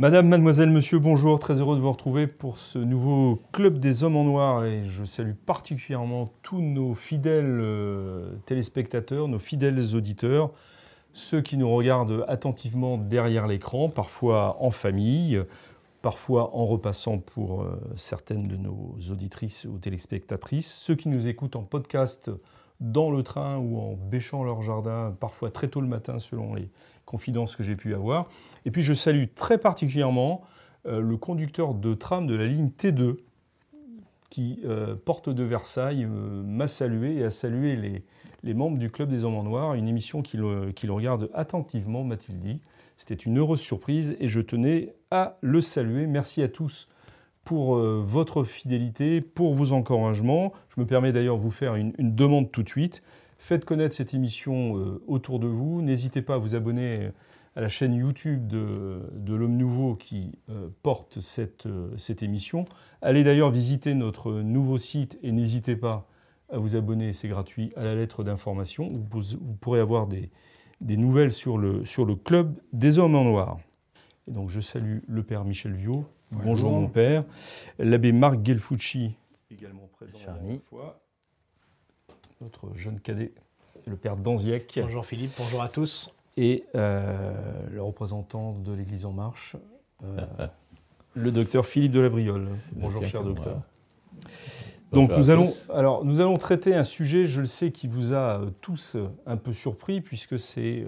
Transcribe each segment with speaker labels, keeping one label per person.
Speaker 1: Madame, mademoiselle, monsieur, bonjour, très heureux de vous retrouver pour ce nouveau Club des Hommes en Noir. Et je salue particulièrement tous nos fidèles euh, téléspectateurs, nos fidèles auditeurs, ceux qui nous regardent attentivement derrière l'écran, parfois en famille, parfois en repassant pour euh, certaines de nos auditrices ou téléspectatrices, ceux qui nous écoutent en podcast dans le train ou en bêchant leur jardin, parfois très tôt le matin selon les confidences que j'ai pu avoir. Et puis je salue très particulièrement euh, le conducteur de tram de la ligne T2 qui, euh, porte de Versailles, euh, m'a salué et a salué les, les, membres du Club des Hommes en Noir, une émission qu'il qu regarde attentivement, m'a-t-il dit. C'était une heureuse surprise et je tenais à le saluer. Merci à tous pour votre fidélité, pour vos encouragements. Je me permets d'ailleurs de vous faire une, demande tout de suite. Faites connaître cette émission euh, autour de vous. N'hésitez pas à vous abonner à la chaîne YouTube de, de l'Homme Nouveau qui euh, porte cette, cette émission. Allez d'ailleurs visiter notre nouveau site et n'hésitez pas à vous abonner, c'est gratuit, à la lettre d'information. Vous, vous, pourrez avoir des, des nouvelles sur le, sur le club des hommes en noir. Et donc je salue le père Michel Viau, Bonjour, mon père. L'abbé Marc Gelfucci, également présent la fois. Notre jeune cadet, le père Danziec.
Speaker 2: Bonjour Philippe, bonjour à tous.
Speaker 1: Et euh, le représentant de l'Église En Marche, euh, le docteur Philippe de la Briole. Bonjour cher docteur. Donc nous allons, alors, nous allons traiter un sujet, je le sais, qui vous a euh, tous un peu surpris, puisque c'est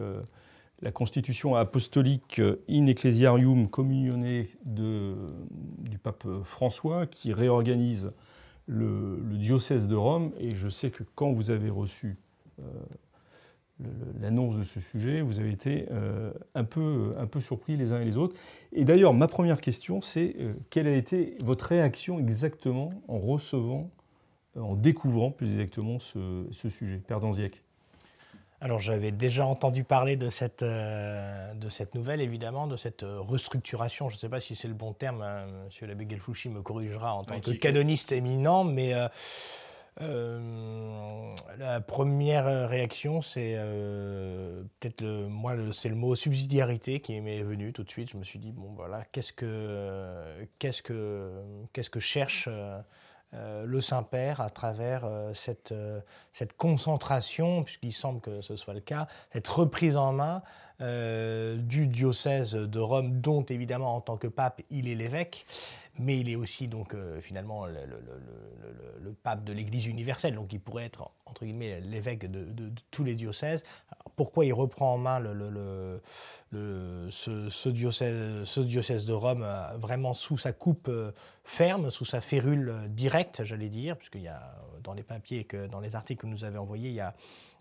Speaker 1: la constitution apostolique In Ecclesiarium Communione de, du pape François qui réorganise le, diocèse de Rome. Et je sais que quand vous avez reçu euh, l'annonce de ce sujet, vous avez été euh, un, peu, surpris les uns et les autres. Et d'ailleurs, ma première question, c'est euh, quelle a été votre réaction exactement en recevant, en découvrant plus exactement ce, ce sujet? Père Danziec
Speaker 2: alors j'avais déjà entendu parler de cette, euh, de cette nouvelle, évidemment, de cette euh, restructuration. Je ne sais pas si c'est le bon terme, hein, Monsieur l'abbé Gelfouchi me corrigera en tant que canoniste éminent, mais euh, la première réaction, c'est peut-être le, moi, c'est le mot subsidiarité qui m'est venu tout de suite. Je me suis dit bon voilà, qu'est-ce que, qu'est-ce que, qu'est-ce que cherche euh, le Saint-Père à travers euh, cette, euh, cette concentration, puisqu'il semble que ce soit le cas, cette reprise en main du diocèse de Rome, dont évidemment en tant que pape il est l'évêque, mais il est aussi donc finalement le, pape de l'Église universelle, donc il pourrait être entre guillemets l'évêque de, tous les diocèses. pourquoi il reprend en main ce, diocèse, de Rome vraiment sous sa coupe ferme, sous sa férule directe, j'allais dire, puisqu'il y a dans les papiers, que, dans les articles que nous avez envoyés, il y a,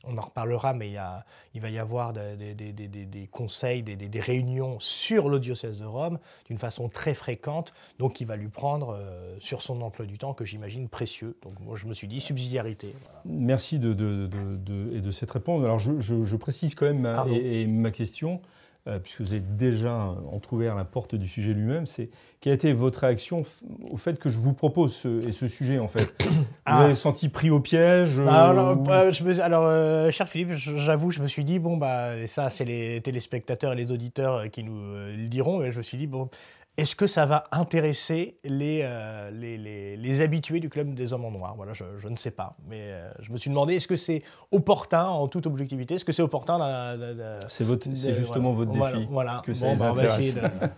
Speaker 2: on en reparlera, mais il, y a, il va y avoir des, des, des, des conseils, des, réunions sur le diocèse de Rome d'une façon très fréquente, donc il va lui prendre euh, sur son emploi du temps que j'imagine précieux. Donc moi je me suis dit subsidiarité.
Speaker 1: Merci de, de, de, et de cette réponse. Alors je, je, précise quand même ma, et ma question. Euh, puisque vous avez déjà entrouvert la porte du sujet lui-même, c'est quelle a été votre réaction au fait que je vous propose ce, et ce sujet en fait Vous ah. avez senti pris au piège
Speaker 2: Alors, euh, je alors euh, cher Philippe, j'avoue, je me suis dit bon bah et ça c'est les téléspectateurs et les auditeurs qui nous le diront, et je me suis dit bon est-ce que ça va intéresser euh, les, les, les, habitués du club des hommes en noir? Voilà, je, je, ne sais pas. Mais euh, je me suis demandé, est-ce que c'est opportun, en toute objectivité, est-ce que c'est opportun
Speaker 1: C'est justement votre défi voilà, que ça bon, bah,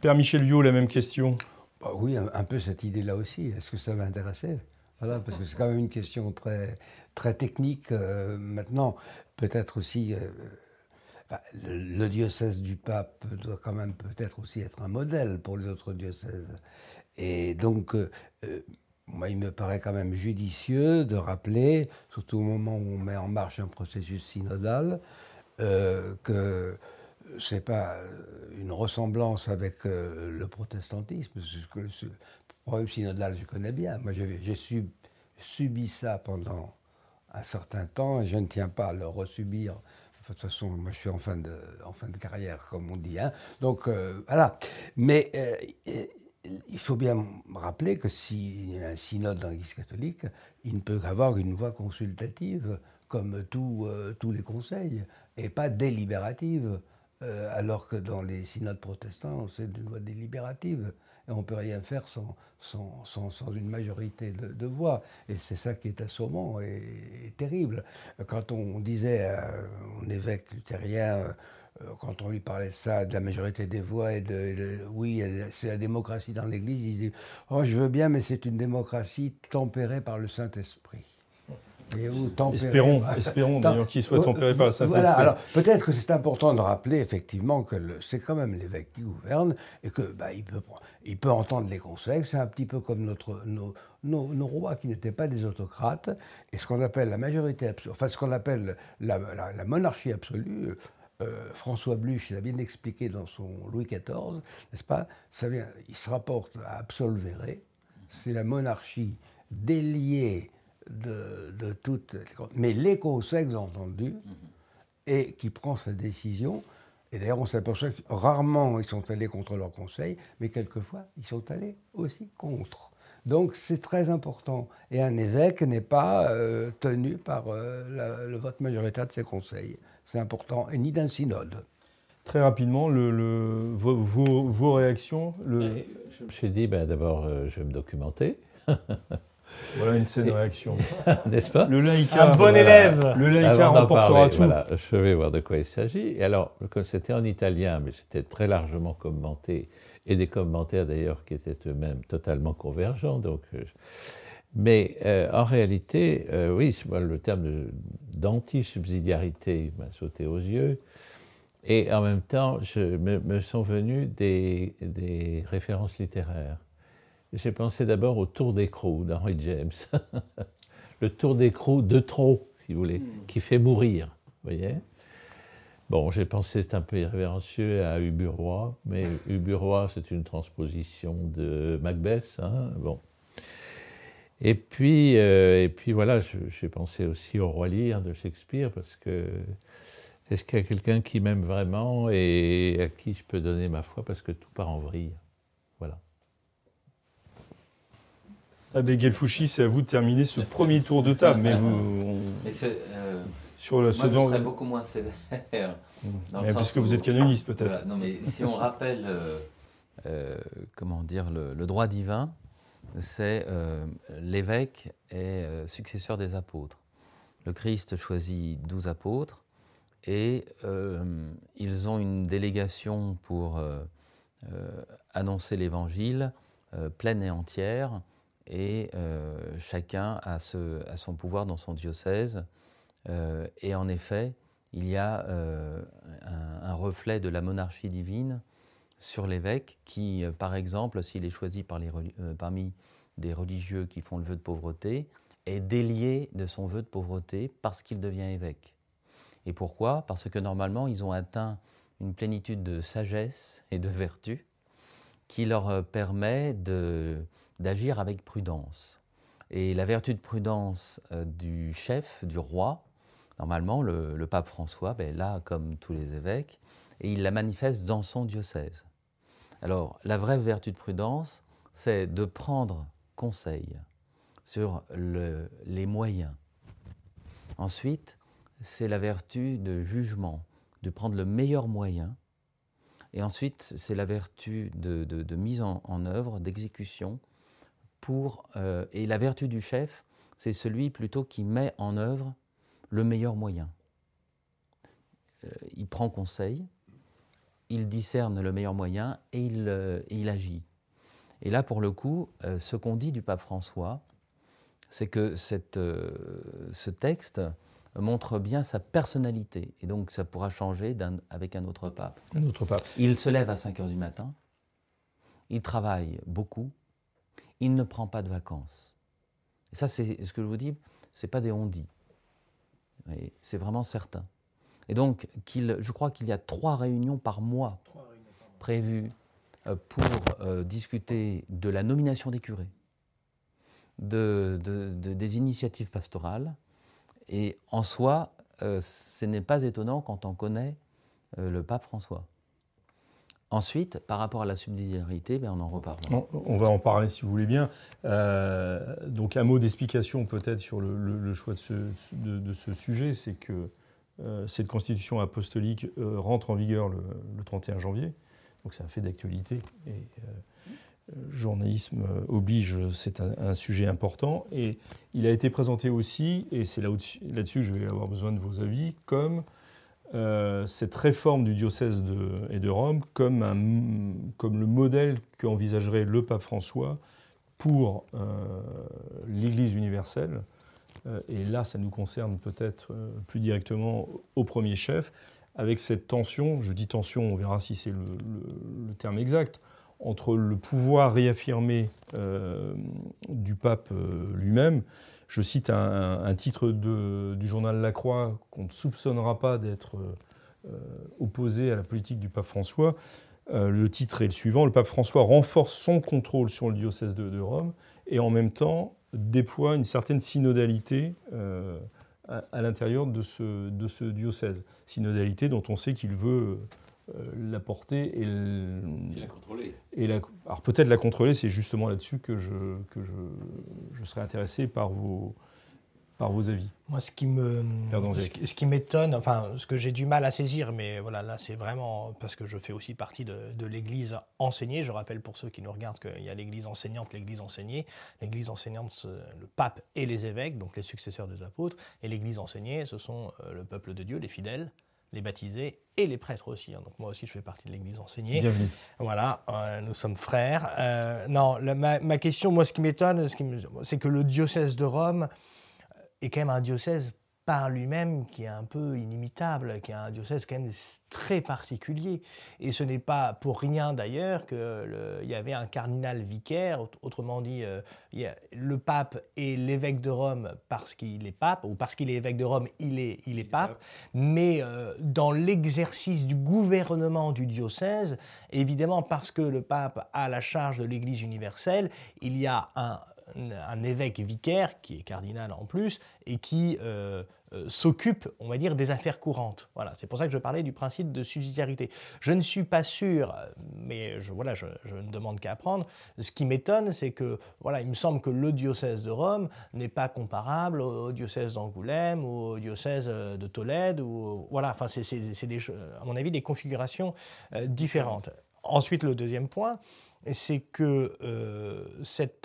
Speaker 1: Père Michel Viau, la même question.
Speaker 3: Bah oui, un, peu cette idée-là aussi. Est-ce que ça va intéresser? Voilà, parce que c'est quand même une question très, très technique. Euh, maintenant, peut-être aussi le, diocèse du pape doit quand même peut-être aussi être un modèle pour les autres diocèses. Et donc, euh, euh, moi, il me paraît quand même judicieux de rappeler, surtout au moment où on met en marche un processus synodal, euh, que c'est pas une ressemblance avec le protestantisme, ce que le problème synodal, je connais bien. Moi, j'ai subi ça pendant un certain temps et je ne tiens pas à le resubir. De toute façon, moi, je suis en fin de, carrière, comme on dit. Hein. Donc, voilà. Mais il faut bien rappeler que s'il y a un synode dans l'Église catholique, il ne peut qu'avoir une voix consultative, comme euh, tous les conseils, et pas délibérative, euh, alors que dans les synodes protestants, c'est une voix délibérative. On ne peut rien faire sans, une majorité de, voix. Et c'est ça qui est assommant et, terrible. Quand on disait à un évêque luthérien, euh, quand on lui parlait de ça, de la majorité des voix et de, oui, c'est la démocratie dans l'Église, il disait Oh, je veux bien, mais c'est une démocratie tempérée par le Saint-Esprit.
Speaker 1: Espérons, espérons d'ailleurs qu'il soit tempéré par le Saint-Esprit. Voilà, alors
Speaker 3: peut-être que c'est important de rappeler effectivement que c'est quand même l'évêque qui gouverne et que bah, il, peut, il peut entendre les conseils. C'est un petit peu comme notre, nos, nos, rois qui n'étaient pas des autocrates. Et ce qu'on appelle la majorité absolue, enfin ce qu'on appelle la, la, monarchie absolue, euh, François Bluch l'a bien expliqué dans son Louis XIV, n'est-ce pas? Ça vient, Il se rapporte à Absolvere, c'est la monarchie déliée de, de toutes. Mais les conseils entendus, et qui prend sa décision. Et d'ailleurs, on s'aperçoit que rarement ils sont allés contre leur conseil, mais quelquefois ils sont allés aussi contre. Donc c'est très important. Et un évêque n'est pas euh, tenu par euh, le vote majoritaire de ses conseils c'est important, et ni d'un synode.
Speaker 1: Très rapidement, le, vos, réactions le...
Speaker 4: Je me suis dit, ben, d'abord, euh, je vais me documenter.
Speaker 1: voilà une scène réaction.
Speaker 4: N'est-ce pas
Speaker 1: Le laïka,
Speaker 2: Un bon élève
Speaker 1: Le laïka remportera tout. Voilà,
Speaker 4: je vais voir de quoi il s'agit. Et alors, c'était en italien, mais c'était très largement commenté, et des commentaires d'ailleurs qui étaient eux-mêmes totalement convergents. Donc, euh, mais euh, en réalité, euh, oui, le terme d'anti-subsidiarité m'a sauté aux yeux. Et en même temps, je, me, sont venues des, des références littéraires. J'ai pensé d'abord au Tour d'écrou d'Henry James. le Tour d'écrou de trop, si vous voulez, hmm. qui fait mourir. voyez Bon, j'ai pensé, c'est un peu irrévérencieux, à Uburois, mais Uburois, c'est une transposition de Macbeth. Hein bon. Et puis, euh, et puis voilà, j'ai pensé aussi au Roi Lear de Shakespeare, parce que est-ce qu'il y a quelqu'un qui m'aime vraiment et à qui je peux donner ma foi parce que tout part en vrille Voilà.
Speaker 1: Abbé Gelfouchi, c'est à vous de terminer ce premier tour de table. Mais vous.
Speaker 5: Euh, sur le, moi, je serais beaucoup moins sévère.
Speaker 1: Dans puisque vous êtes canoniste, peut-être.
Speaker 5: non, mais si on rappelle, euh, comment dire, le droit divin, c'est euh, l'évêque est euh, successeur des apôtres. Le Christ choisit douze apôtres et euh, ils ont une délégation pour annoncer l'évangile pleine et entière et chacun a, son pouvoir dans son diocèse. et en effet, il y a un, reflet de la monarchie divine sur l'évêque qui, euh, par exemple, s'il est choisi euh, parmi des religieux qui font le vœu de pauvreté, est délié de son vœu de pauvreté parce qu'il devient évêque. Et pourquoi? Parce que normalement, ils ont atteint une plénitude de sagesse et de vertu qui leur euh, permet d'agir avec prudence. Et la vertu de prudence du chef, du roi, normalement, le, pape François, ben là, comme tous les évêques, et il la manifeste dans son diocèse. Alors, la vraie vertu de prudence, c'est de prendre conseil sur les moyens. Ensuite, c'est la vertu de jugement, de prendre le meilleur moyen. Et ensuite, c'est la vertu de, mise en, œuvre, d'exécution. Pour, euh, et la vertu du chef, c'est celui plutôt qui met en œuvre le meilleur moyen. Euh, il prend conseil, il discerne le meilleur moyen et il, euh, il agit. Et là, pour le coup, ce qu'on dit du pape François, c'est que cette, ce texte montre bien sa personnalité. Et donc, ça pourra changer avec un autre pape.
Speaker 1: Un autre pape.
Speaker 5: Il se lève à 5 heures du matin, il travaille beaucoup, il ne prend pas de vacances. Et ça, c'est ce que je vous dis, ce n'est pas des on-dit. C'est vraiment certain. Et donc, je crois qu'il y a trois réunions par mois prévues euh, pour euh, discuter de la nomination des curés, de, des initiatives pastorales. Et en soi, euh, ce n'est pas étonnant quand on connaît le pape François. Ensuite, par rapport à la subsidiarité, ben on en reparle.
Speaker 1: On, va en parler si vous voulez bien. donc un mot d'explication peut-être sur le, choix de ce, sujet, c'est que cette constitution apostolique rentre en vigueur le, 31 janvier. Donc c'est un fait d'actualité. Et euh, journalisme oblige, c'est un, sujet important. Et il a été présenté aussi, et c'est là-dessus que je vais avoir besoin de vos avis, comme euh, cette réforme du diocèse de, et de Rome, comme, le modèle qu'envisagerait le pape François pour euh, l'Église universelle. et là, ça nous concerne peut-être plus directement au premier chef avec cette tension, je dis tension, on verra si c'est le, terme exact, entre le pouvoir réaffirmé euh, du pape euh, lui-même. Je cite un, titre du journal La Croix qu'on ne soupçonnera pas d'être euh, opposé à la politique du pape François. le titre est le suivant Le pape François renforce son contrôle sur le diocèse de Rome et en même temps déploie une certaine synodalité à, l'intérieur de ce, de ce diocèse. Synodalité dont on sait qu'il veut euh, la porter et,
Speaker 4: la contrôler.
Speaker 1: Et la, alors peut-être la contrôler, c'est justement là-dessus que, je, que je, je, serais intéressé par vos, par vos avis
Speaker 2: Moi, ce qui me, ce qui m'étonne, enfin, ce que j'ai du mal à saisir, mais voilà, là, c'est vraiment parce que je fais aussi partie de, de l'Église enseignée. Je rappelle pour ceux qui nous regardent qu'il y a l'Église enseignante, l'Église enseignée. L'Église enseignante, le pape et les évêques, donc les successeurs des apôtres, et l'Église enseignée, ce sont euh, le peuple de Dieu, les fidèles, les baptisés et les prêtres aussi. Hein. Donc moi aussi, je fais partie de l'Église enseignée.
Speaker 1: Bienvenue.
Speaker 2: Voilà, euh, nous sommes frères. Euh, non, ma, ma, question, moi, ce qui m'étonne, c'est que le diocèse de Rome est quand même un diocèse par lui-même qui est un peu inimitable, qui est un diocèse quand même très particulier. Et ce n'est pas pour rien d'ailleurs qu'il y avait un cardinal vicaire, autrement dit, euh, le pape est l'évêque de Rome parce qu'il est pape, ou parce qu'il est évêque de Rome, il est, il est pape. Mais euh, dans l'exercice du gouvernement du diocèse, évidemment parce que le pape a la charge de l'Église universelle, il y a un un évêque vicaire, qui est cardinal en plus, et qui euh, euh, s'occupe, on va dire, des affaires courantes. Voilà, c'est pour ça que je parlais du principe de subsidiarité. Je ne suis pas sûr, mais je, voilà, je, ne demande qu'à apprendre. Ce qui m'étonne, c'est que, voilà, il me semble que le diocèse de Rome n'est pas comparable au diocèse d'Angoulême ou au diocèse euh, de Tolède. Ou, voilà, enfin, c'est, à mon avis, des configurations différentes. Ensuite, le deuxième point, c'est que, euh,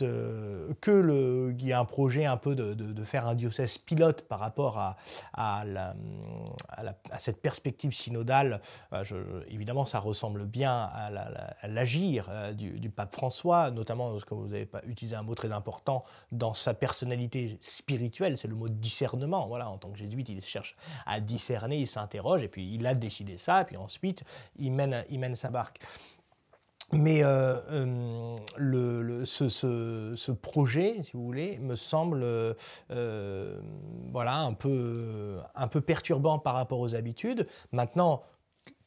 Speaker 2: euh, que il y a un projet un peu de, faire un diocèse pilote par rapport à, à, cette perspective synodale. Euh, évidemment, ça ressemble bien à l'agir du, pape François, notamment parce que vous avez pas utilisé un mot très important dans sa personnalité spirituelle, c'est le mot discernement. Voilà, en tant que jésuite, il cherche à discerner, il s'interroge, et puis il a décidé ça, et puis ensuite il mène sa barque. Mais euh, euh, le, ce, projet, si vous voulez, me semble euh, voilà, un, peu, un peu perturbant par rapport aux habitudes. Maintenant,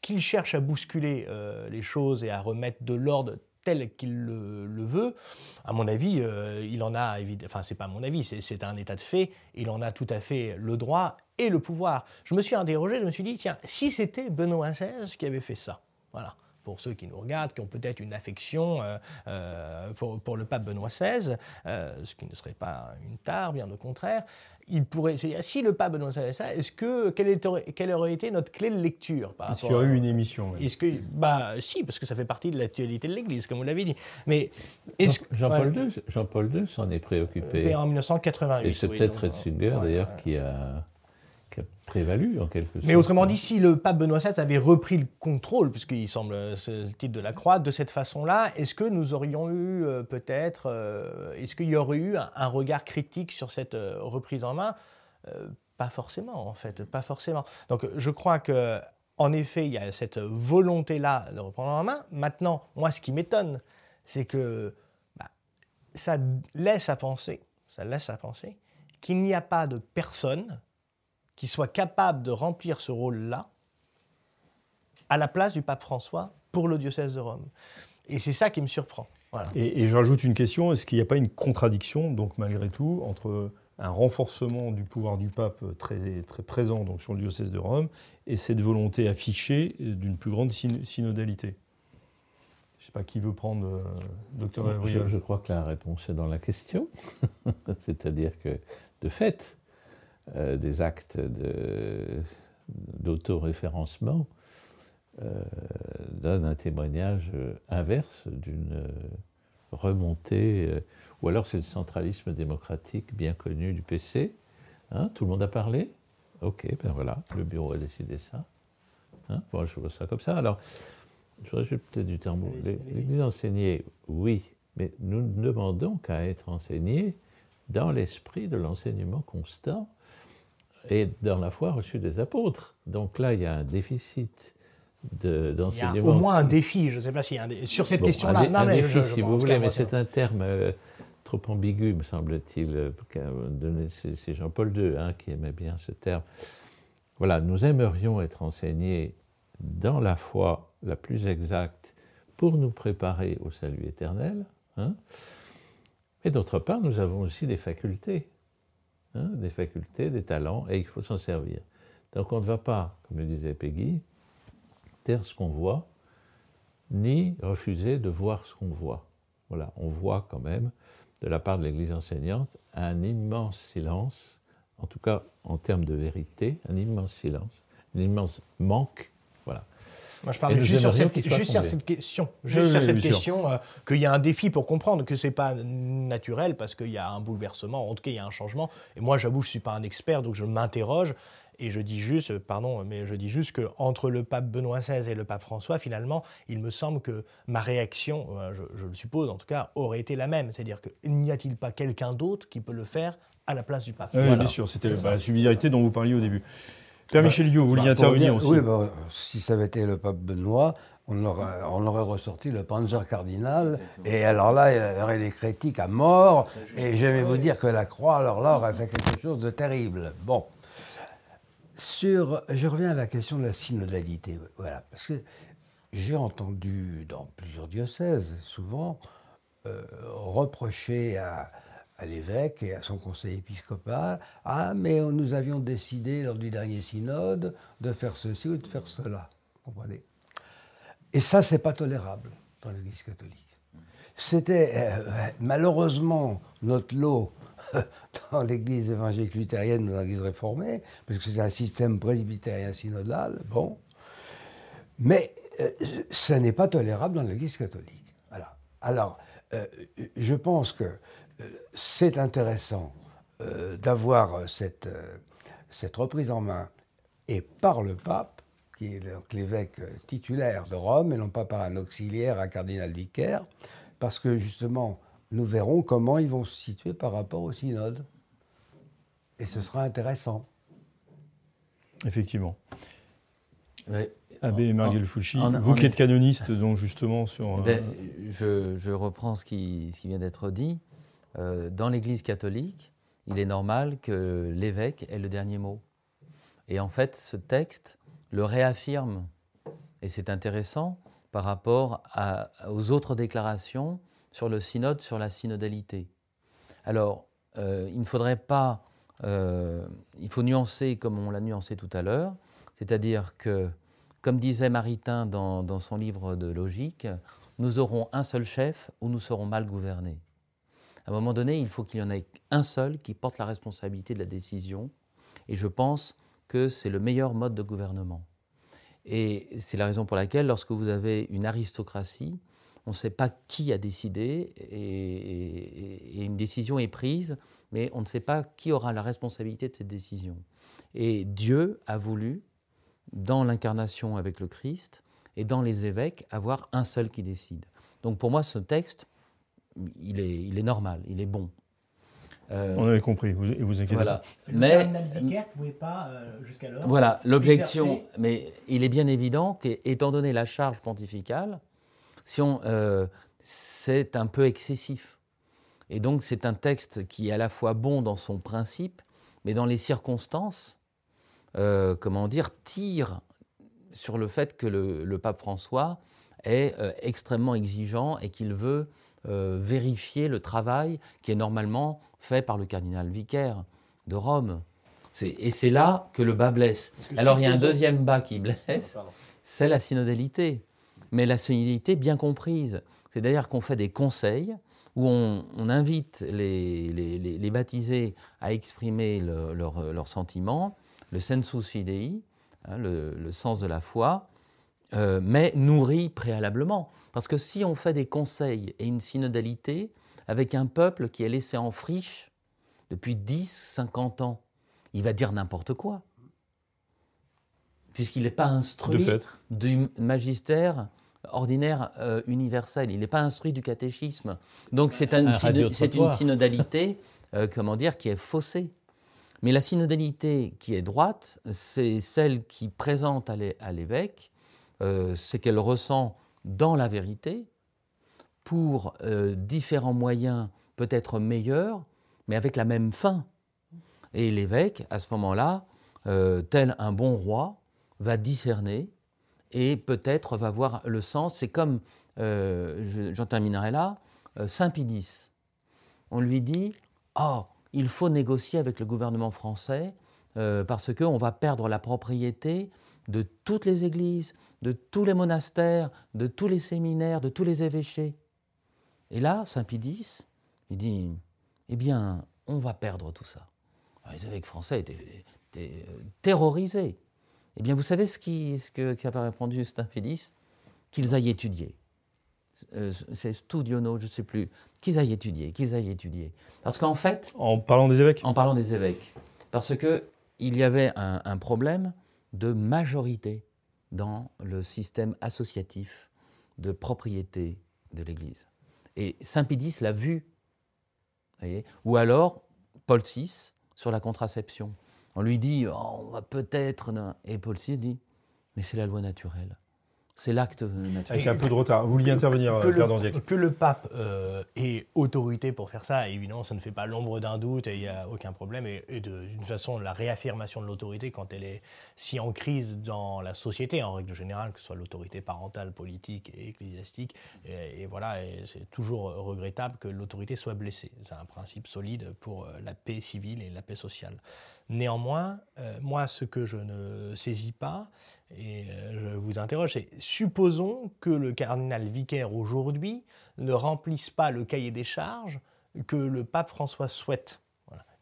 Speaker 2: qu'il cherche à bousculer les choses et à remettre de l'ordre tel qu'il le, veut, à mon avis, il en a, enfin c'est pas mon avis, c'est un état de fait, il en a tout à fait le droit et le pouvoir. Je me suis interrogé, je me suis dit, tiens, si c'était Benoît XVI qui avait fait ça, voilà pour ceux qui nous regardent, qui ont peut-être une affection euh, euh, pour, le pape Benoît XVI, euh, ce qui ne serait pas une tare, bien au contraire, il pourrait si le pape Benoît XVI ça, est-ce que quelle, aurait été notre clé de lecture
Speaker 1: Est-ce qu'il y aurait eu une émission
Speaker 2: Est-ce que bah si parce que ça fait partie de l'actualité de l'Église comme vous l'avez dit. Mais
Speaker 4: Jean-Paul II, Jean-Paul II s'en est préoccupé.
Speaker 2: en 1988.
Speaker 4: Et c'est peut-être Ratzinger d'ailleurs qui a prévalu en quelque sorte.
Speaker 2: Mais autrement dit, si le pape Benoît VII avait repris le contrôle, puisqu'il semble, c'est le titre de la croix, de cette façon-là, est-ce que nous aurions eu euh, peut-être, euh, est-ce qu'il y aurait eu un, regard critique sur cette euh, reprise en main? Pas forcément, en fait, pas forcément. Donc je crois que, en effet, il y a cette volonté-là de reprendre en main. Maintenant, moi, ce qui m'étonne, c'est que bah, ça laisse à penser, ça laisse à penser qu'il n'y a pas de personne qui soit capable de remplir ce rôle-là à la place du pape François pour le diocèse de Rome. Et c'est ça qui me surprend.
Speaker 1: Et, je rajoute une question, est-ce qu'il n'y a pas une contradiction, donc malgré tout, entre un renforcement du pouvoir du pape très, très présent donc, sur le diocèse de Rome et cette volonté affichée d'une plus grande synodalité? Je ne sais pas qui veut prendre, euh, docteur
Speaker 4: je, je, crois que la réponse est dans la question. C'est-à-dire que, de fait, euh, des actes d'autoréférencement euh, donne un témoignage euh, inverse d'une euh, remontée, ou alors c'est le centralisme démocratique bien connu du PC. Hein, tout le monde a parlé? Ok, ben voilà, le bureau a décidé ça. Hein, bon, je vois ça comme ça. Alors, j'aurais peut-être du temps. L'Église enseignée, oui, mais nous ne demandons qu'à être enseignés dans l'esprit de l'enseignement constant et dans la foi reçue des apôtres. Donc là, il y a un déficit d'enseignement.
Speaker 2: il y a au moins un défi, je ne sais pas si sur cette question-là.
Speaker 4: Un, un défi, si vous voulez, mais c'est un terme euh, trop ambigu, me semble-t-il. Euh, c'est Jean-Paul II hein, qui aimait bien ce terme. Voilà, nous aimerions être enseignés dans la foi la plus exacte pour nous préparer au salut éternel. Hein. Et d'autre part, nous avons aussi des facultés, hein, des facultés, des talents, et il faut s'en servir. Donc on ne va pas, comme le disait Peggy, ce qu'on voit, ni refuser de voir ce qu'on voit. Voilà, on voit quand même, de la part de l'Église enseignante, un immense silence, en tout cas en termes de vérité, un immense silence, un immense manque.
Speaker 2: Moi, je parle juste sur, cette, question, juste sur cette question euh, qu'il y a un défi pour comprendre que c'est pas naturel parce qu'il y a un bouleversement, en tout cas il y a un changement. Et moi, j'avoue, je suis pas un expert, donc je m'interroge. Et je dis juste, pardon, mais je dis juste que entre le pape Benoît XVI et le pape François, finalement, il me semble que ma réaction, euh, je, le suppose en tout cas, aurait été la même. C'est-à-dire qu'il n'y a-t-il pas quelqu'un d'autre qui peut le faire à la place du pape?
Speaker 1: Oui, bien sûr, c'était bah, la subsidiarité dont vous parliez au début. Père bah, Michel vous vouliez bah, intervenir aussi
Speaker 3: Oui, si ça avait été le pape Benoît, on aurait, on aurait ressorti le Panzer cardinal, et alors là, il y aurait des critiques à mort, et je vais vous dire que la croix, alors là, aurait fait quelque chose de terrible. Bon. Sur, je reviens à la question de la synodalité. Voilà, parce que j'ai entendu dans plusieurs diocèses, souvent, euh, reprocher à, l'évêque et à son conseil épiscopal Ah, mais nous avions décidé lors du dernier synode de faire ceci ou de faire cela. Comprenez? Et ça, c'est pas tolérable dans l'Église catholique. C'était euh, malheureusement notre lot dans l'église évangélique luthérienne dans l'église réformée, parce que c'est un système presbytérien synodal, bon. Mais euh, ça n'est pas tolérable dans l'église catholique. Voilà. Alors, euh, je pense que euh, c'est intéressant d'avoir cette, cette reprise en main et par le pape, qui est l'évêque titulaire de Rome, et non pas par un auxiliaire, un cardinal vicaire, parce que justement, nous verrons comment ils vont se situer par rapport au synode. Et ce sera intéressant.
Speaker 1: Effectivement. Abbé Marguerite Fouchi, vous qui êtes canoniste, donc justement sur.
Speaker 5: Eh ben, je, je, reprends ce qui, ce qui vient d'être dit. Euh, dans l'Église catholique, il est normal que l'évêque ait le dernier mot. Et en fait, ce texte le réaffirme. Et c'est intéressant par rapport aux autres déclarations sur le synode, sur la synodalité. Alors, euh, il ne faudrait pas, euh, il faut nuancer comme on l'a nuancé tout à l'heure, c'est-à-dire que, comme disait Maritain dans, son livre de logique, nous aurons un seul chef ou nous serons mal gouvernés. À un moment donné, il faut qu'il y en ait un seul qui porte la responsabilité de la décision, et je pense que c'est le meilleur mode de gouvernement. Et c'est la raison pour laquelle, lorsque vous avez une aristocratie, on ne sait pas qui a décidé et, une décision est prise, mais on ne sait pas qui aura la responsabilité de cette décision. Et Dieu a voulu, dans l'incarnation avec le Christ et dans les évêques, avoir un seul qui décide. Donc pour moi, ce texte, il est, il est normal, il est bon.
Speaker 1: Euh, on avait compris, vous, vous inquiétez
Speaker 5: voilà.
Speaker 2: pas. Mais ne pouvait pas euh, jusqu'alors.
Speaker 5: Voilà, l'objection, mais il est bien évident qu'étant donné la charge pontificale, si euh, c'est un peu excessif. Et donc c'est un texte qui est à la fois bon dans son principe, mais dans les circonstances, comment dire, tire sur le fait que le, pape François est extrêmement exigeant et qu'il veut vérifier le travail qui est normalement fait par le cardinal vicaire de Rome. Et c'est là que le bas blesse. Alors il y a un deuxième bas qui blesse, c'est la synodalité. Mais la synodalité bien comprise. C'est d'ailleurs qu'on fait des conseils où on, invite les, baptisés à exprimer leurs sentiments, le sensus fidei, hein, le, sens de la foi, euh, mais nourri préalablement. Parce que si on fait des conseils et une synodalité avec un peuple qui est laissé en friche depuis 10, 50 ans, il va dire n'importe quoi. Puisqu'il n'est pas instruit du magistère ordinaire euh, universel, il n'est pas instruit du catéchisme. Donc c'est une synodalité, euh, comment dire, qui est faussée. Mais la synodalité qui est droite, c'est celle qui présente à l'évêque euh, ce qu'elle ressent dans la vérité pour différents moyens peut-être meilleurs, mais avec la même fin. Et l'évêque, à ce moment-là, euh, tel un bon roi, va discerner et peut-être va voir le sens. C'est comme, euh, j'en terminerai là, euh, Saint Pidis. On lui dit Oh, il faut négocier avec le gouvernement français parce qu'on va perdre la propriété de toutes les églises, de tous les monastères, de tous les séminaires, de tous les évêchés. Et là, Saint Pidis, il dit Eh bien, on va perdre tout ça. Les évêques français étaient, euh, terrorisés. Eh bien, vous savez ce qui, ce que, qu'avait répondu Saint Félix Qu'ils aillent étudier. Euh, c'est Studiono, je ne sais plus. Qu'ils aillent étudier, qu'ils aillent étudier. Parce qu'en fait.
Speaker 1: En parlant des évêques
Speaker 5: En parlant des évêques. Parce qu'il y avait un, un, problème de majorité dans le système associatif de propriété de l'Église. Et Saint Pédis l'a vu. Ou alors, Paul VI sur la contraception. On lui dit, oh, on va peut-être. Et Paul VI dit, mais c'est la loi naturelle. C'est l'acte naturel.
Speaker 1: Avec un peu de retard. Vous vouliez intervenir,
Speaker 2: que
Speaker 1: Père
Speaker 2: le, Que le pape euh, ait autorité pour faire ça, évidemment, ça ne fait pas l'ombre d'un doute et il n'y a aucun problème. Et, d'une façon, la réaffirmation de l'autorité, quand elle est si en crise dans la société, en règle générale, que ce soit l'autorité parentale, politique et ecclésiastique, et, voilà, c'est toujours regrettable que l'autorité soit blessée. C'est un principe solide pour euh, la paix civile et la paix sociale. Néanmoins, euh, moi, ce que je ne saisis pas, et euh, je vous interroge, c'est supposons que le cardinal vicaire aujourd'hui ne remplisse pas le cahier des charges que le pape François souhaite.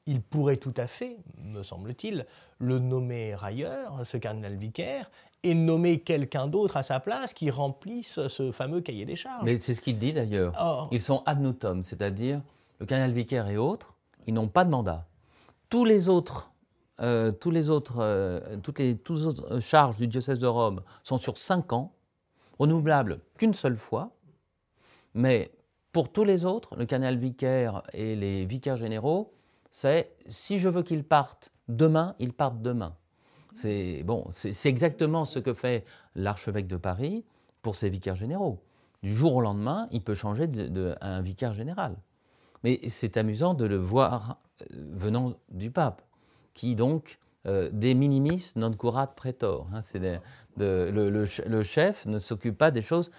Speaker 2: Il pourrait tout à fait, me semble-t-il, le nommer ailleurs, ce cardinal vicaire, et nommer quelqu'un d'autre à sa place qui remplisse ce fameux cahier des charges.
Speaker 5: Mais c'est ce qu'il dit d'ailleurs. Ils sont ad nutum, c'est-à-dire le cardinal vicaire et autres, ils n'ont pas de mandat. Tous les autres euh, tous les autres, euh, toutes les, autres charges du diocèse de Rome sont sur cinq ans, renouvelables qu'une seule fois, mais pour tous les autres, le canal vicaire et les vicaires généraux, c'est si je veux qu'ils partent demain, ils partent demain. C'est bon, exactement ce que fait l'archevêque de Paris pour ses vicaires généraux. Du jour au lendemain, il peut changer de, un vicaire général. Mais c'est amusant de le voir euh, venant du pape qui donc euh, des minimis non curat pretor. Hein, c'est le, chef ne s'occupe pas des choses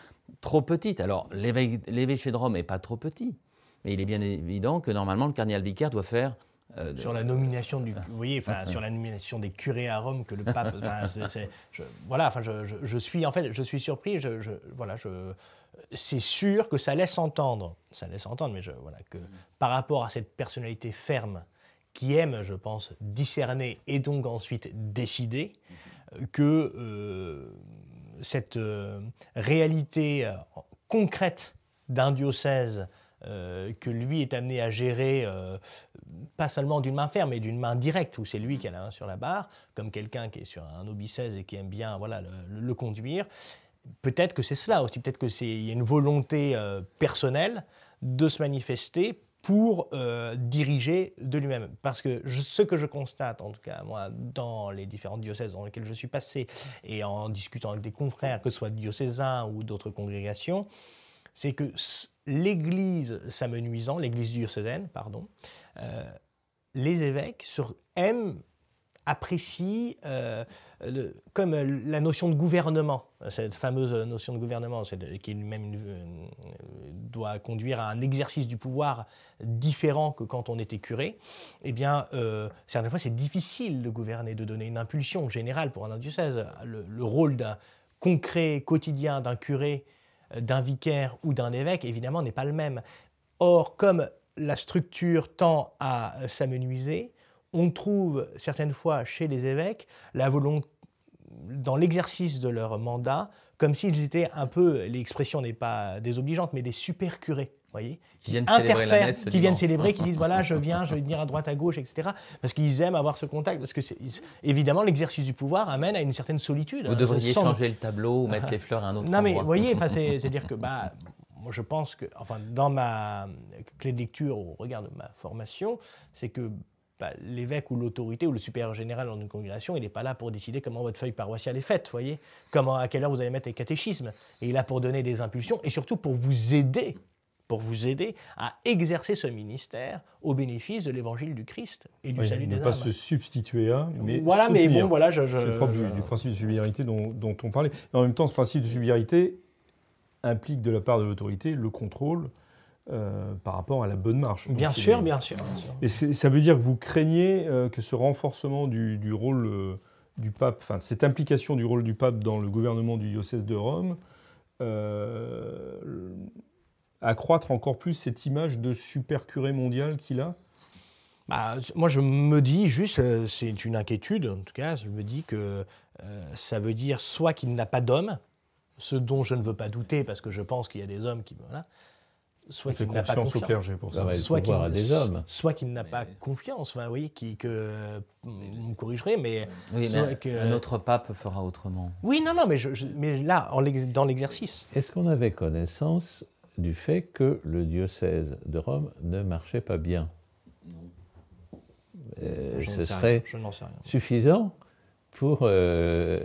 Speaker 5: trop petites. Alors l'évêché de Rome n'est pas trop petit, mais il est bien évident que normalement le cardinal vicaire doit faire
Speaker 2: euh, sur la nomination du, vous voyez, sur la nomination des curés à Rome que le pape, voilà, enfin, je, suis en fait, je suis surpris, je, voilà, je, c'est sûr que ça laisse entendre, ça laisse entendre, mais je, voilà, que par rapport à cette personnalité ferme qui aime, je pense, discerner et donc ensuite décider que euh, cette euh, réalité euh, concrète d'un diocèse que lui est amené à gérer, pas seulement d'une main ferme, mais d'une main directe, où c'est lui qui a la main sur la barre, comme quelqu'un qui est sur un obicèse et qui aime bien voilà, le, conduire. Peut-être que c'est cela aussi, peut-être qu'il y a une volonté personnelle de se manifester pour euh, diriger de lui-même. Parce que ce que je constate, en tout cas moi, dans les différents diocèses dans lesquels je suis passé, et en discutant avec des confrères, que ce soit diocésains ou d'autres congrégations, c'est que l'Église s'amenuisant, l'Église diocésaine, pardon, euh, les évêques sur, aiment comme la notion de gouvernement, cette fameuse notion de gouvernement, qui même doit conduire à un exercice du pouvoir différent que quand on était curé, eh bien, certaines fois, c'est difficile de gouverner, de donner une impulsion générale pour un diocèse. le rôle d'un concret, quotidien d'un curé, d'un vicaire ou d'un évêque, évidemment, n'est pas le même. Or, comme la structure tend à s'amenuiser, on trouve certaines fois chez les évêques la volonté, dans l'exercice de leur mandat, comme s'ils étaient un peu, l'expression n'est pas désobligeante, mais des super curés. Voyez,
Speaker 5: qui viennent célébrer la messe
Speaker 2: qui viennent célébrer, qui disent voilà, je viens, je vais venir à droite, à gauche, etc. Parce qu'ils aiment avoir ce contact. Parce que évidemment, l'exercice du pouvoir amène à une certaine solitude.
Speaker 5: Vous devriez changer le tableau ou mettre les fleurs à un autre
Speaker 2: non,
Speaker 5: endroit.
Speaker 2: Non, mais vous voyez, c'est-à-dire que bah, moi, je pense que, enfin, dans ma clé de lecture au regard de ma formation, c'est que bah, l'évêque ou l'autorité ou le supérieur général dans une congrégation, il n'est pas là pour décider comment votre feuille paroissiale est faite, voyez, comment à quelle heure vous allez mettre les catéchismes. Et il est là pour donner des impulsions et surtout pour vous aider, pour vous aider à exercer ce ministère au bénéfice de l'évangile du Christ et du salut des
Speaker 1: ne
Speaker 2: âmes.
Speaker 1: pas se substituer à, mais
Speaker 2: voilà, mais bon, voilà, je,
Speaker 1: c'est le propre du, principe de subsidiarité dont, dont, on parlait. Mais en même temps, ce principe de subsidiarité implique de la part de l'autorité le contrôle euh, par rapport à la bonne marche.
Speaker 2: Bien sûr, bien sûr,
Speaker 1: Et ça veut dire que vous craignez euh, que ce renforcement du, rôle euh, du pape, enfin cette implication du rôle du pape dans le gouvernement du diocèse de Rome, accroître encore plus cette image de super curé mondial qu'il a?
Speaker 2: Bah, Moi, je me dis juste, c'est une inquiétude en tout cas, je me dis que ça veut dire soit qu'il n'a pas d'homme, ce dont je ne veux pas douter parce que je pense qu'il y a des hommes qui. Voilà,
Speaker 1: soit qu'il n'a pas confiance au clergé pour ça.
Speaker 4: soit qu'il des hommes.
Speaker 2: Soit qu'il n'a pas confiance. Enfin, oui, qui, que vous me corrigerez, mais,
Speaker 5: oui, mais que... un autre pape fera autrement.
Speaker 2: Oui, non, non, mais, je, mais là, en dans l'exercice.
Speaker 4: Est-ce qu'on avait connaissance du fait que le diocèse de Rome ne marchait pas bien?
Speaker 2: Non.
Speaker 4: Euh, ce serait suffisant pour euh,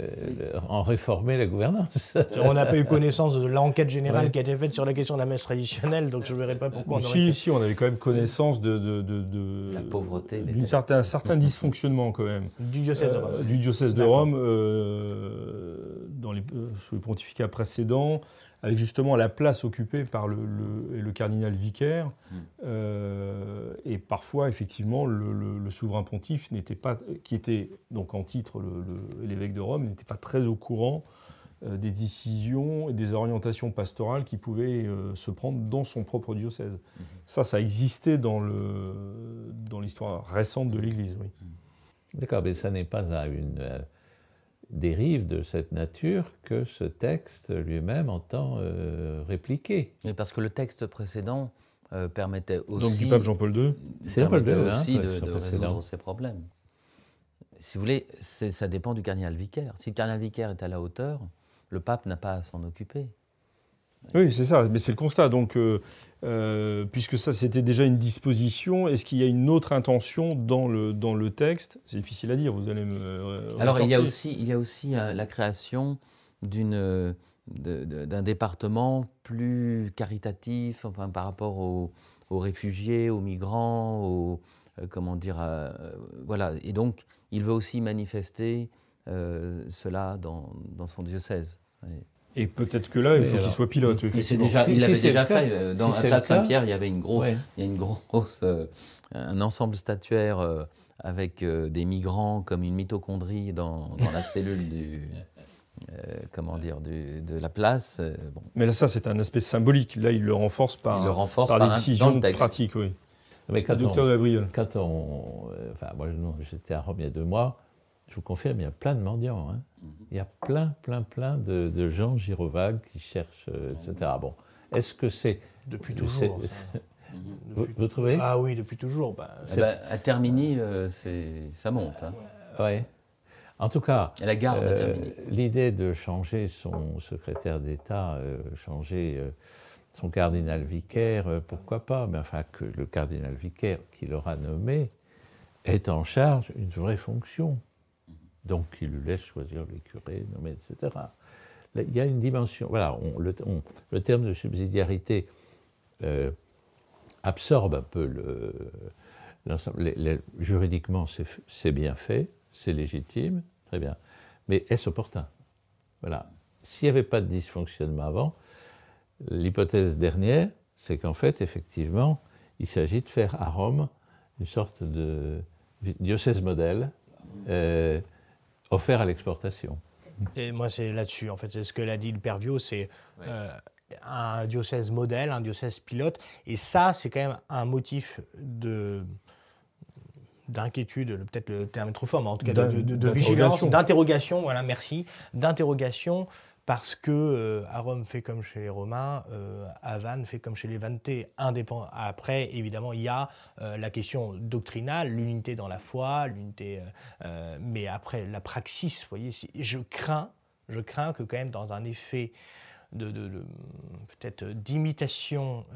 Speaker 4: en réformer la gouvernance.
Speaker 2: On n'a pas eu connaissance de l'enquête générale qui a été faite sur la question de la messe traditionnelle, donc je ne verrai pas pourquoi on
Speaker 1: Si, si, on avait quand même connaissance de... de, de,
Speaker 5: la pauvreté.
Speaker 1: D'un certain, certain dysfonctionnement quand même.
Speaker 2: Du diocèse de Rome. Euh,
Speaker 1: du diocèse de Rome, euh, dans les, sous les pontificats précédents, avec justement la place occupée par le, le, cardinal vicaire. Hmm. Euh, et parfois, effectivement, le, souverain pontife n'était pas, qui était donc en titre l'évêque de Rome, n'était pas très au courant euh, des décisions et des orientations pastorales qui pouvaient euh, se prendre dans son propre diocèse. Hmm. Ça, ça existait dans l'histoire dans récente de l'Église, oui.
Speaker 4: D'accord, mais ça n'est pas à une dérive de cette nature que ce texte lui-même entend euh, répliquer.
Speaker 5: Mais parce que le texte précédent euh, permettait aussi.
Speaker 1: Donc du pape Jean-Paul II
Speaker 5: Permettait hein, aussi de, résoudre ces problèmes. Si vous voulez, ça dépend du cardinal vicaire. Si le cardinal vicaire est à la hauteur, le pape n'a pas à s'en occuper.
Speaker 1: Oui, c'est ça, mais c'est le constat. Donc, euh, euh, puisque ça, c'était déjà une disposition, est-ce qu'il y a une autre intention dans le, dans le texte? C'est difficile à dire, vous allez me.
Speaker 5: Euh, Alors, il y, a aussi, il y a aussi la création d'une, d'un département plus caritatif enfin, par rapport aux, réfugiés, aux migrants, aux. comment dire. voilà. Et donc, il veut aussi manifester cela dans, dans son diocèse.
Speaker 1: Et peut-être que là, il faut qu'il soit pilote.
Speaker 5: c'est déjà, il l'avait déjà fait. Euh, dans si de Saint-Pierre, il y avait une grosse, il y a une grosse, euh, un ensemble statuaire euh, avec des migrants comme une mitochondrie dans, dans la cellule du, comment dire, du, de la place.
Speaker 1: Bon. Mais là, ça, c'est un aspect symbolique. Là, il le renforce par, le renforce par, par décision pratique, oui.
Speaker 4: Mais quand Docteur Gabriel. Quand on, enfin, moi, j'étais à Rome il y a deux mois je vous confirme, il y a plein de mendiants. Hein. Mhm. Il y a plein, plein, plein de, gens gyrovagues qui cherchent, euh, etc. Bon, est-ce que c'est...
Speaker 2: Depuis toujours.
Speaker 4: vous, trouvez?
Speaker 2: Ah oui, depuis toujours.
Speaker 5: Bah, eh ben, à Termini, euh, ça monte. Hein.
Speaker 4: Oui. En tout cas,
Speaker 5: la garde euh,
Speaker 4: l'idée de changer son secrétaire d'État, changer son cardinal vicaire, pourquoi pas Mais enfin, que le cardinal vicaire qui l'aura nommé est en charge une vraie fonction. Donc il lui laisse choisir les curés, nommer, etc. il y a une dimension. Voilà, le, terme de subsidiarité euh, absorbe un peu le, juridiquement, c'est bien fait. c'est légitime, très bien. Mais est-ce opportun? Voilà. S'il n'y avait pas de dysfonctionnement avant, l'hypothèse dernière, c'est qu'en fait, effectivement, il s'agit de faire à Rome une sorte de diocèse modèle euh, offert à l'exportation.
Speaker 2: Et moi, c'est là-dessus, en fait, c'est ce que l'a dit le Père Vio, c'est euh, un diocèse modèle, un diocèse pilote, et ça, c'est quand même un motif de d'inquiétude, peut-être le terme est trop fort, mais en tout cas de, de vigilance, d'interrogation, voilà, merci, d'interrogation parce que euh, à Rome fait comme chez les Romains, euh, à Vannes fait comme chez les Vantais. Indépendant. Après, évidemment, il y a euh, la question doctrinale, l'unité dans la foi, l'unité. mais après, la praxis, voyez, je crains, je crains que quand même dans un effet de peut-être d'imitation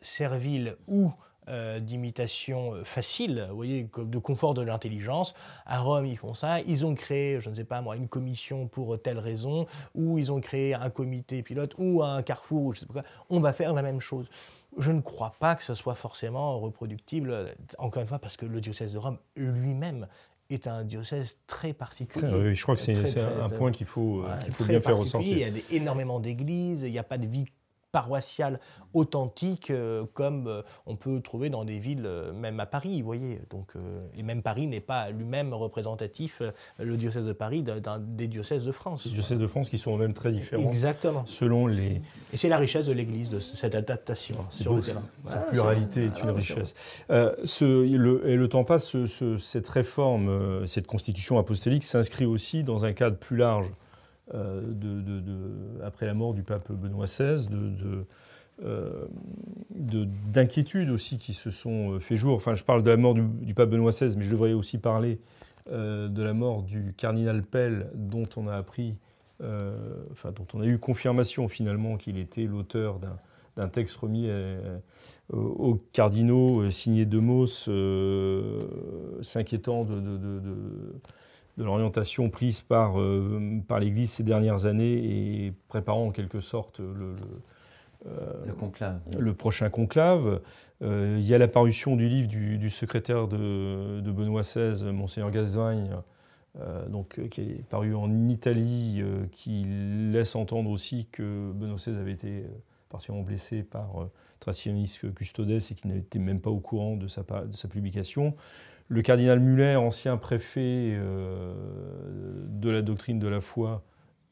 Speaker 2: servile ou euh, d'imitation euh, facile, vous voyez, de confort de l'intelligence. À Rome, ils font ça. Ils ont créé, je ne sais pas moi, une commission pour telle raison, ou ils ont créé un comité pilote, ou un carrefour, ou je sais pas quoi. On va faire la même chose. Je ne crois pas que ce soit forcément reproductible, encore une fois, parce que le diocèse de Rome lui-même est un diocèse très particulier.
Speaker 1: Oui, je crois que c'est un point qu'il faut, qu'il faut bien faire ressortir.
Speaker 2: Il y a énormément d'églises, il n'y a pas de vie paroissiale authentique euh, comme euh, on peut trouver dans des villes, euh, même à Paris, vous voyez. Donc, et même Paris n'est pas lui-même représentatif, le diocèse de Paris, d'un des diocèses de France.
Speaker 1: Les diocèses de France qui sont même très différents.
Speaker 2: Exactement.
Speaker 1: Selon les...
Speaker 2: Et c'est la richesse de l'Église, de cette adaptation sur le terrain.
Speaker 1: Sa pluralité est, une richesse. ce, le, et le temps passe, cette réforme, cette constitution apostolique s'inscrit aussi dans un cadre plus large euh, après la mort du pape Benoît XVI, euh, d'inquiétudes aussi qui se sont euh, fait jour. Enfin, je parle de la mort du, pape Benoît XVI, mais je devrais aussi parler de la mort du cardinal Pell, dont on a appris, enfin, dont on a eu confirmation finalement qu'il était l'auteur d'un texte remis aux cardinaux signé de Mos, s'inquiétant de, de l'orientation prise par, euh, par l'Église ces dernières années et préparant en quelque sorte le,
Speaker 5: euh,
Speaker 1: le, prochain conclave. Euh, il y a l'apparition du livre du, secrétaire de, Benoît XVI, Monseigneur Gasvagne, donc, qui est paru en Italie, qui laisse entendre aussi que Benoît XVI avait été particulièrement blessé par Tracianis Custodes et qu'il n'était même pas au courant de sa, de sa publication. Le cardinal Muller, ancien préfet euh, de la doctrine de la foi,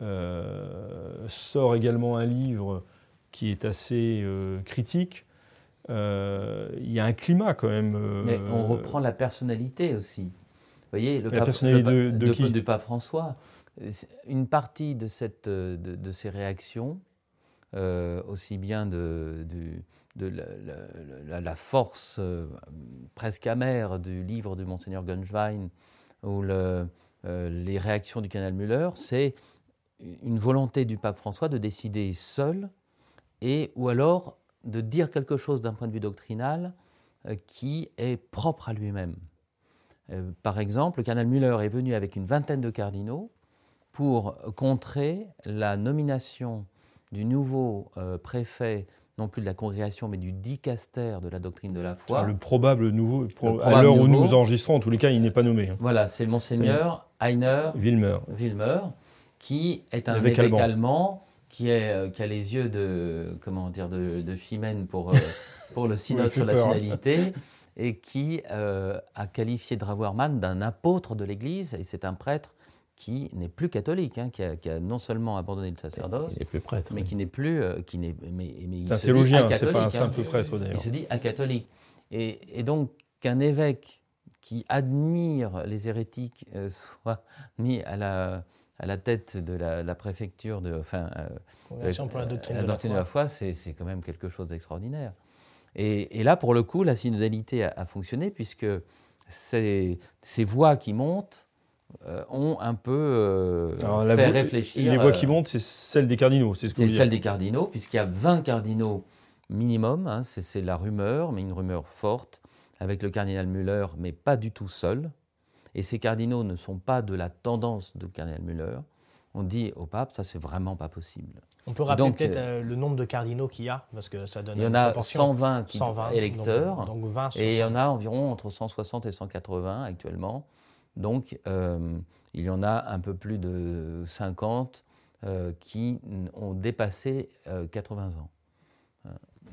Speaker 1: euh, sort également un livre qui est assez euh, critique. Il y a un climat quand même.
Speaker 5: Mais on reprend la personnalité aussi. Vous voyez, le, la personnalité de, de, qui? de, pape François. Une partie de, cette, de, ces réactions, aussi bien de, la, force euh, presque amère du livre de Monseigneur Gunschwein ou euh, les réactions du canal Müller, c'est une volonté du pape François de décider seul et ou alors de dire quelque chose d'un point de vue doctrinal euh, qui est propre à lui-même. par exemple, le canal Müller est venu avec une vingtaine de cardinaux pour contrer la nomination du nouveau préfet non plus de la congrégation, mais du dicaster de la doctrine de la foi.
Speaker 1: le probable nouveau, à l'heure où nous enregistrons, en tous les cas, il n'est pas nommé. Hein.
Speaker 5: Voilà, c'est le monseigneur Heiner
Speaker 1: Wilmer.
Speaker 5: Wilmer, qui est un évêque, allemand, qui, est, euh, qui, a les yeux de, comment dire, de, de Chimène pour, euh, pour le synode sur la synodalité, et qui euh, a qualifié Draguarman d'un apôtre de l'Église, et c'est un prêtre qui n'est plus catholique, hein, qui, a, non seulement abandonné le sacerdoce,
Speaker 4: plus prêtre,
Speaker 5: mais qui n'est plus, euh, qui n'est,
Speaker 1: mais, c'est un théologien, c'est pas un hein. simple prêtre d'ailleurs.
Speaker 5: Il se dit acatholique. Et, et donc qu'un évêque qui admire les hérétiques euh, soit mis à la, à la tête de la, préfecture de, enfin,
Speaker 2: euh, pour la doctrine, de,
Speaker 5: la foi, c'est, quand même quelque chose d'extraordinaire. Et, et, là, pour le coup, la synodalité a, a fonctionné puisque ces, ces voix qui montent euh, ont un peu euh, fait réfléchir.
Speaker 1: Les voix qui euh, montent, c'est celle des cardinaux,
Speaker 5: c'est ce celle des cardinaux, puisqu'il y a 20 cardinaux minimum, hein, c'est la rumeur, mais une rumeur forte, avec le cardinal Müller, mais pas du tout seul. Et ces cardinaux ne sont pas de la tendance de cardinal Müller. On dit au pape, ça c'est vraiment pas possible.
Speaker 2: On peut rappeler peut-être le nombre de cardinaux qu'il y a, parce que ça donne.
Speaker 5: Il y en a 120, électeurs, et il y en a environ entre 160 et 180 actuellement Donc, il y en a un peu plus de 50 qui ont dépassé 80 ans.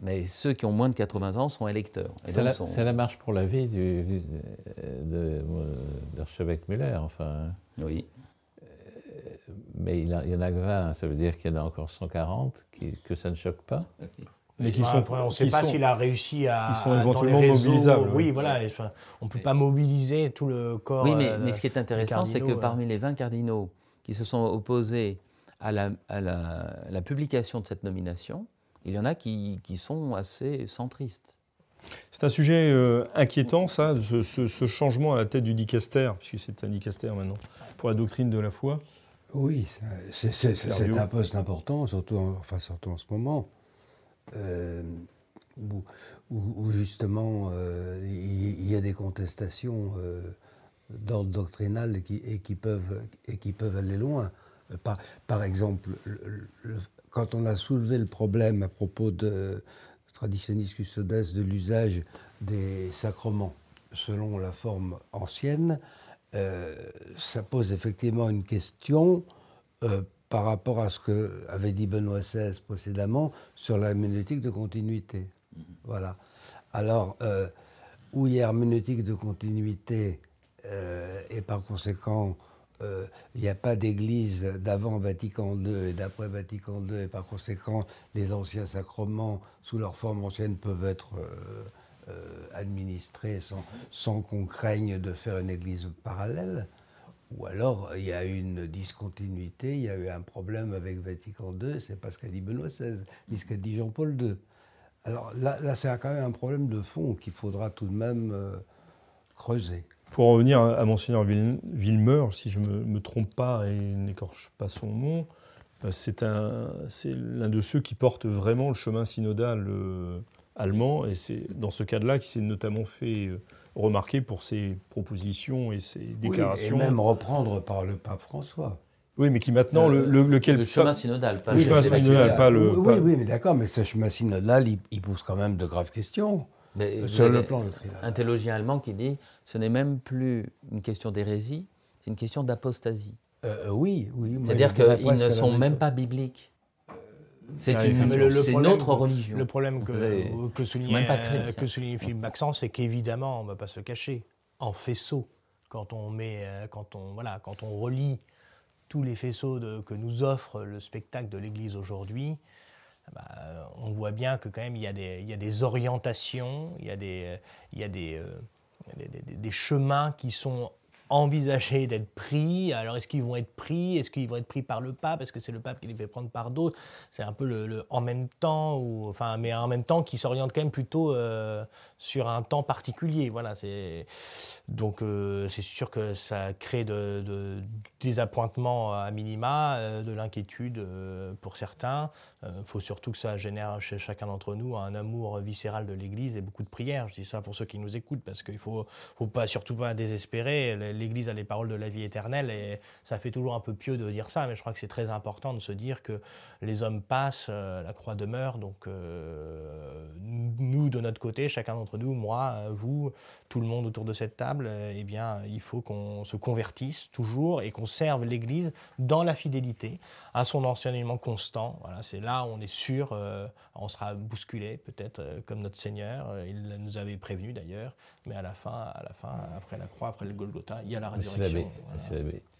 Speaker 5: Mais ceux qui ont moins de 80 ans sont électeurs.
Speaker 4: C'est la, marche pour la vie du, de, l'archevêque Muller, enfin.
Speaker 5: Oui. Euh,
Speaker 4: mais il, y en a que 20, ça veut dire qu'il y en a encore 140, qui, que ça ne choque pas
Speaker 2: mais qui sont, on ne sait pas s'il a réussi à.
Speaker 1: Qui sont éventuellement mobilisables.
Speaker 2: Oui, voilà. on ne peut pas mobiliser tout le corps.
Speaker 5: Oui, mais, euh, mais ce qui est intéressant, c'est que parmi les 20 cardinaux qui se sont opposés à la, à la, la publication de cette nomination, il y en a qui, qui sont assez centristes.
Speaker 1: C'est un sujet euh, inquiétant, ça, ce, changement à la tête du dicaster, puisque c'est un dicaster maintenant, pour la doctrine de la foi.
Speaker 3: Oui, c'est un poste important, surtout en, enfin, surtout en ce moment, euh, où, justement euh, il y, a des contestations d'ordre doctrinal et qui, et qui, peuvent, et qui peuvent aller loin. Par, par exemple, quand on a soulevé le problème à propos de traditionnistes custodes de l'usage des sacrements selon la forme ancienne, euh, ça pose effectivement une question euh, par rapport à ce que avait dit Benoît XVI précédemment sur la herméneutique de continuité. Mm-hmm. Voilà. Alors, euh, où il y a herméneutique de continuité et par conséquent euh, il n'y a pas d'église d'avant Vatican II et d'après Vatican II, et par conséquent, les anciens sacrements, sous leur forme ancienne, peuvent être euh, euh, administrés sans, sans qu'on craigne de faire une église parallèle. Ou alors, il y a une discontinuité, il y a eu un problème avec Vatican II, c'est pas ce qu'a dit Benoît XVI, ni ce qu'a dit Jean-Paul II. Alors là, c'est quand même un problème de fond qu'il faudra tout de même creuser.
Speaker 1: Pour en revenir à Monseigneur Villemeur, si je ne me, trompe pas et n'écorche pas son nom, euh, c'est l'un de ceux qui porte vraiment le chemin synodal euh, allemand, et c'est dans ce cadre-là qu'il s'est notamment fait euh, remarquer pour ses propositions et ses déclarations.
Speaker 3: et même reprendre par le pape François.
Speaker 1: Oui, mais qui maintenant, le, lequel...
Speaker 5: Le chemin synodal,
Speaker 1: pas le chemin synodal, pas le...
Speaker 3: Oui, oui, mais d'accord, mais ce chemin synodal, il pose quand même de graves questions.
Speaker 5: Mais Sur le plan Un théologien allemand qui dit ce n'est même plus une question d'hérésie, c'est une question d'apostasie.
Speaker 3: Euh, euh, oui, oui.
Speaker 5: C'est-à-dire qu'ils ne sont même pas bibliques. C'est une, autre religion.
Speaker 2: Le problème que, que, soulignait, que souligne Philippe Maxence, c'est qu'évidemment, on ne va pas se cacher, en faisceau, quand on, met, euh, quand on, voilà, quand on relie tous les faisceaux de, que nous offre le spectacle de l'Église aujourd'hui, bah, on voit bien que quand même il y a des, il des orientations, il y a des, il y a des, euh, des, chemins qui sont envisagés d'être pris. Alors est-ce qu'ils vont être pris? Est-ce qu'ils vont être pris par le pape? Est-ce que c'est le pape qui les fait prendre par d'autres? C'est un peu le, en même temps, ou, enfin, mais en même temps qui s'oriente quand même plutôt euh, sur un temps particulier. Voilà, c'est donc euh, c'est sûr que ça crée de, des appointements à minima, de l'inquiétude pour certains. Il euh, faut surtout que ça génère chez chacun d'entre nous un amour viscéral de l'Église et beaucoup de prières. Je dis ça pour ceux qui nous écoutent parce qu'il ne faut, pas, surtout pas désespérer. L'Église a les paroles de la vie éternelle et ça fait toujours un peu pieux de dire ça, mais je crois que c'est très important de se dire que les hommes passent, euh, la croix demeure. Donc euh, nous, de notre côté, chacun d'entre nous, moi, vous, tout le monde autour de cette table, eh bien, il faut qu'on se convertisse toujours et qu'on serve l'Église dans la fidélité à son enseignement constant. Voilà, c'est là on est sûr, euh, on sera bousculé peut-être euh, comme notre Seigneur. Euh, il nous avait prévenu d'ailleurs, mais à la fin, à la fin, après la croix, après le Golgotha, il y a la résurrection.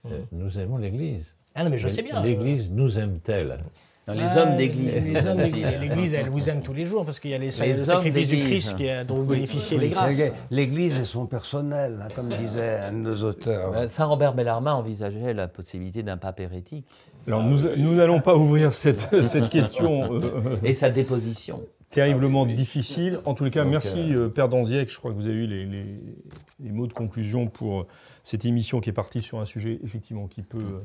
Speaker 4: Mmh. nous aimons l'Église.
Speaker 2: Ah non, mais je sais bien.
Speaker 4: L'Église nous aime-t-elle?
Speaker 5: Les hommes d'église.
Speaker 2: L'Église, elle vous aime tous les jours parce qu'il y a les, les sacrifices du Christ qui, dont vous bénéficiez les grâces.
Speaker 3: L'Église est son personnel, hein, comme disait un de nos auteurs.
Speaker 5: Saint Robert Bellarmin envisageait la possibilité d'un pape hérétique.
Speaker 1: Alors nous n'allons pas ouvrir cette, cette question.
Speaker 5: Euh, Et sa déposition.
Speaker 1: Terriblement difficile. En tous les cas, merci euh, euh, Père Danziec. Je crois que vous avez eu les, les, mots de conclusion pour cette émission qui est partie sur un sujet effectivement qui peut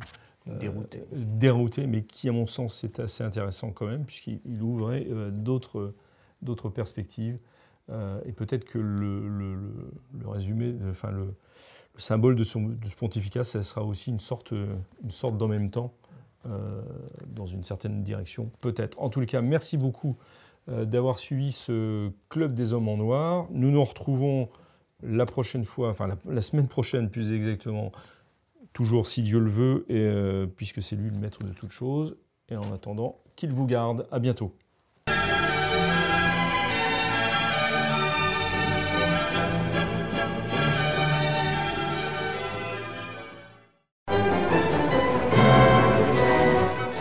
Speaker 2: dérouter.
Speaker 1: dérouter, mais qui à mon sens est assez intéressant quand même, puisqu'il ouvrait d'autres d'autres perspectives. et peut-être que le, le, le, résumé, enfin le, symbole de, son, de ce pontificat, ça sera aussi une sorte, une sorte d'en même temps euh, dans une certaine direction, peut-être. En les cas, merci beaucoup euh, d'avoir suivi ce Club des Hommes en Noir. Nous nous retrouvons la prochaine fois, enfin la, semaine prochaine plus exactement, toujours si Dieu le veut, euh, puisque c'est lui le maître de toutes choses. Et en attendant, qu'il vous garde. À bientôt.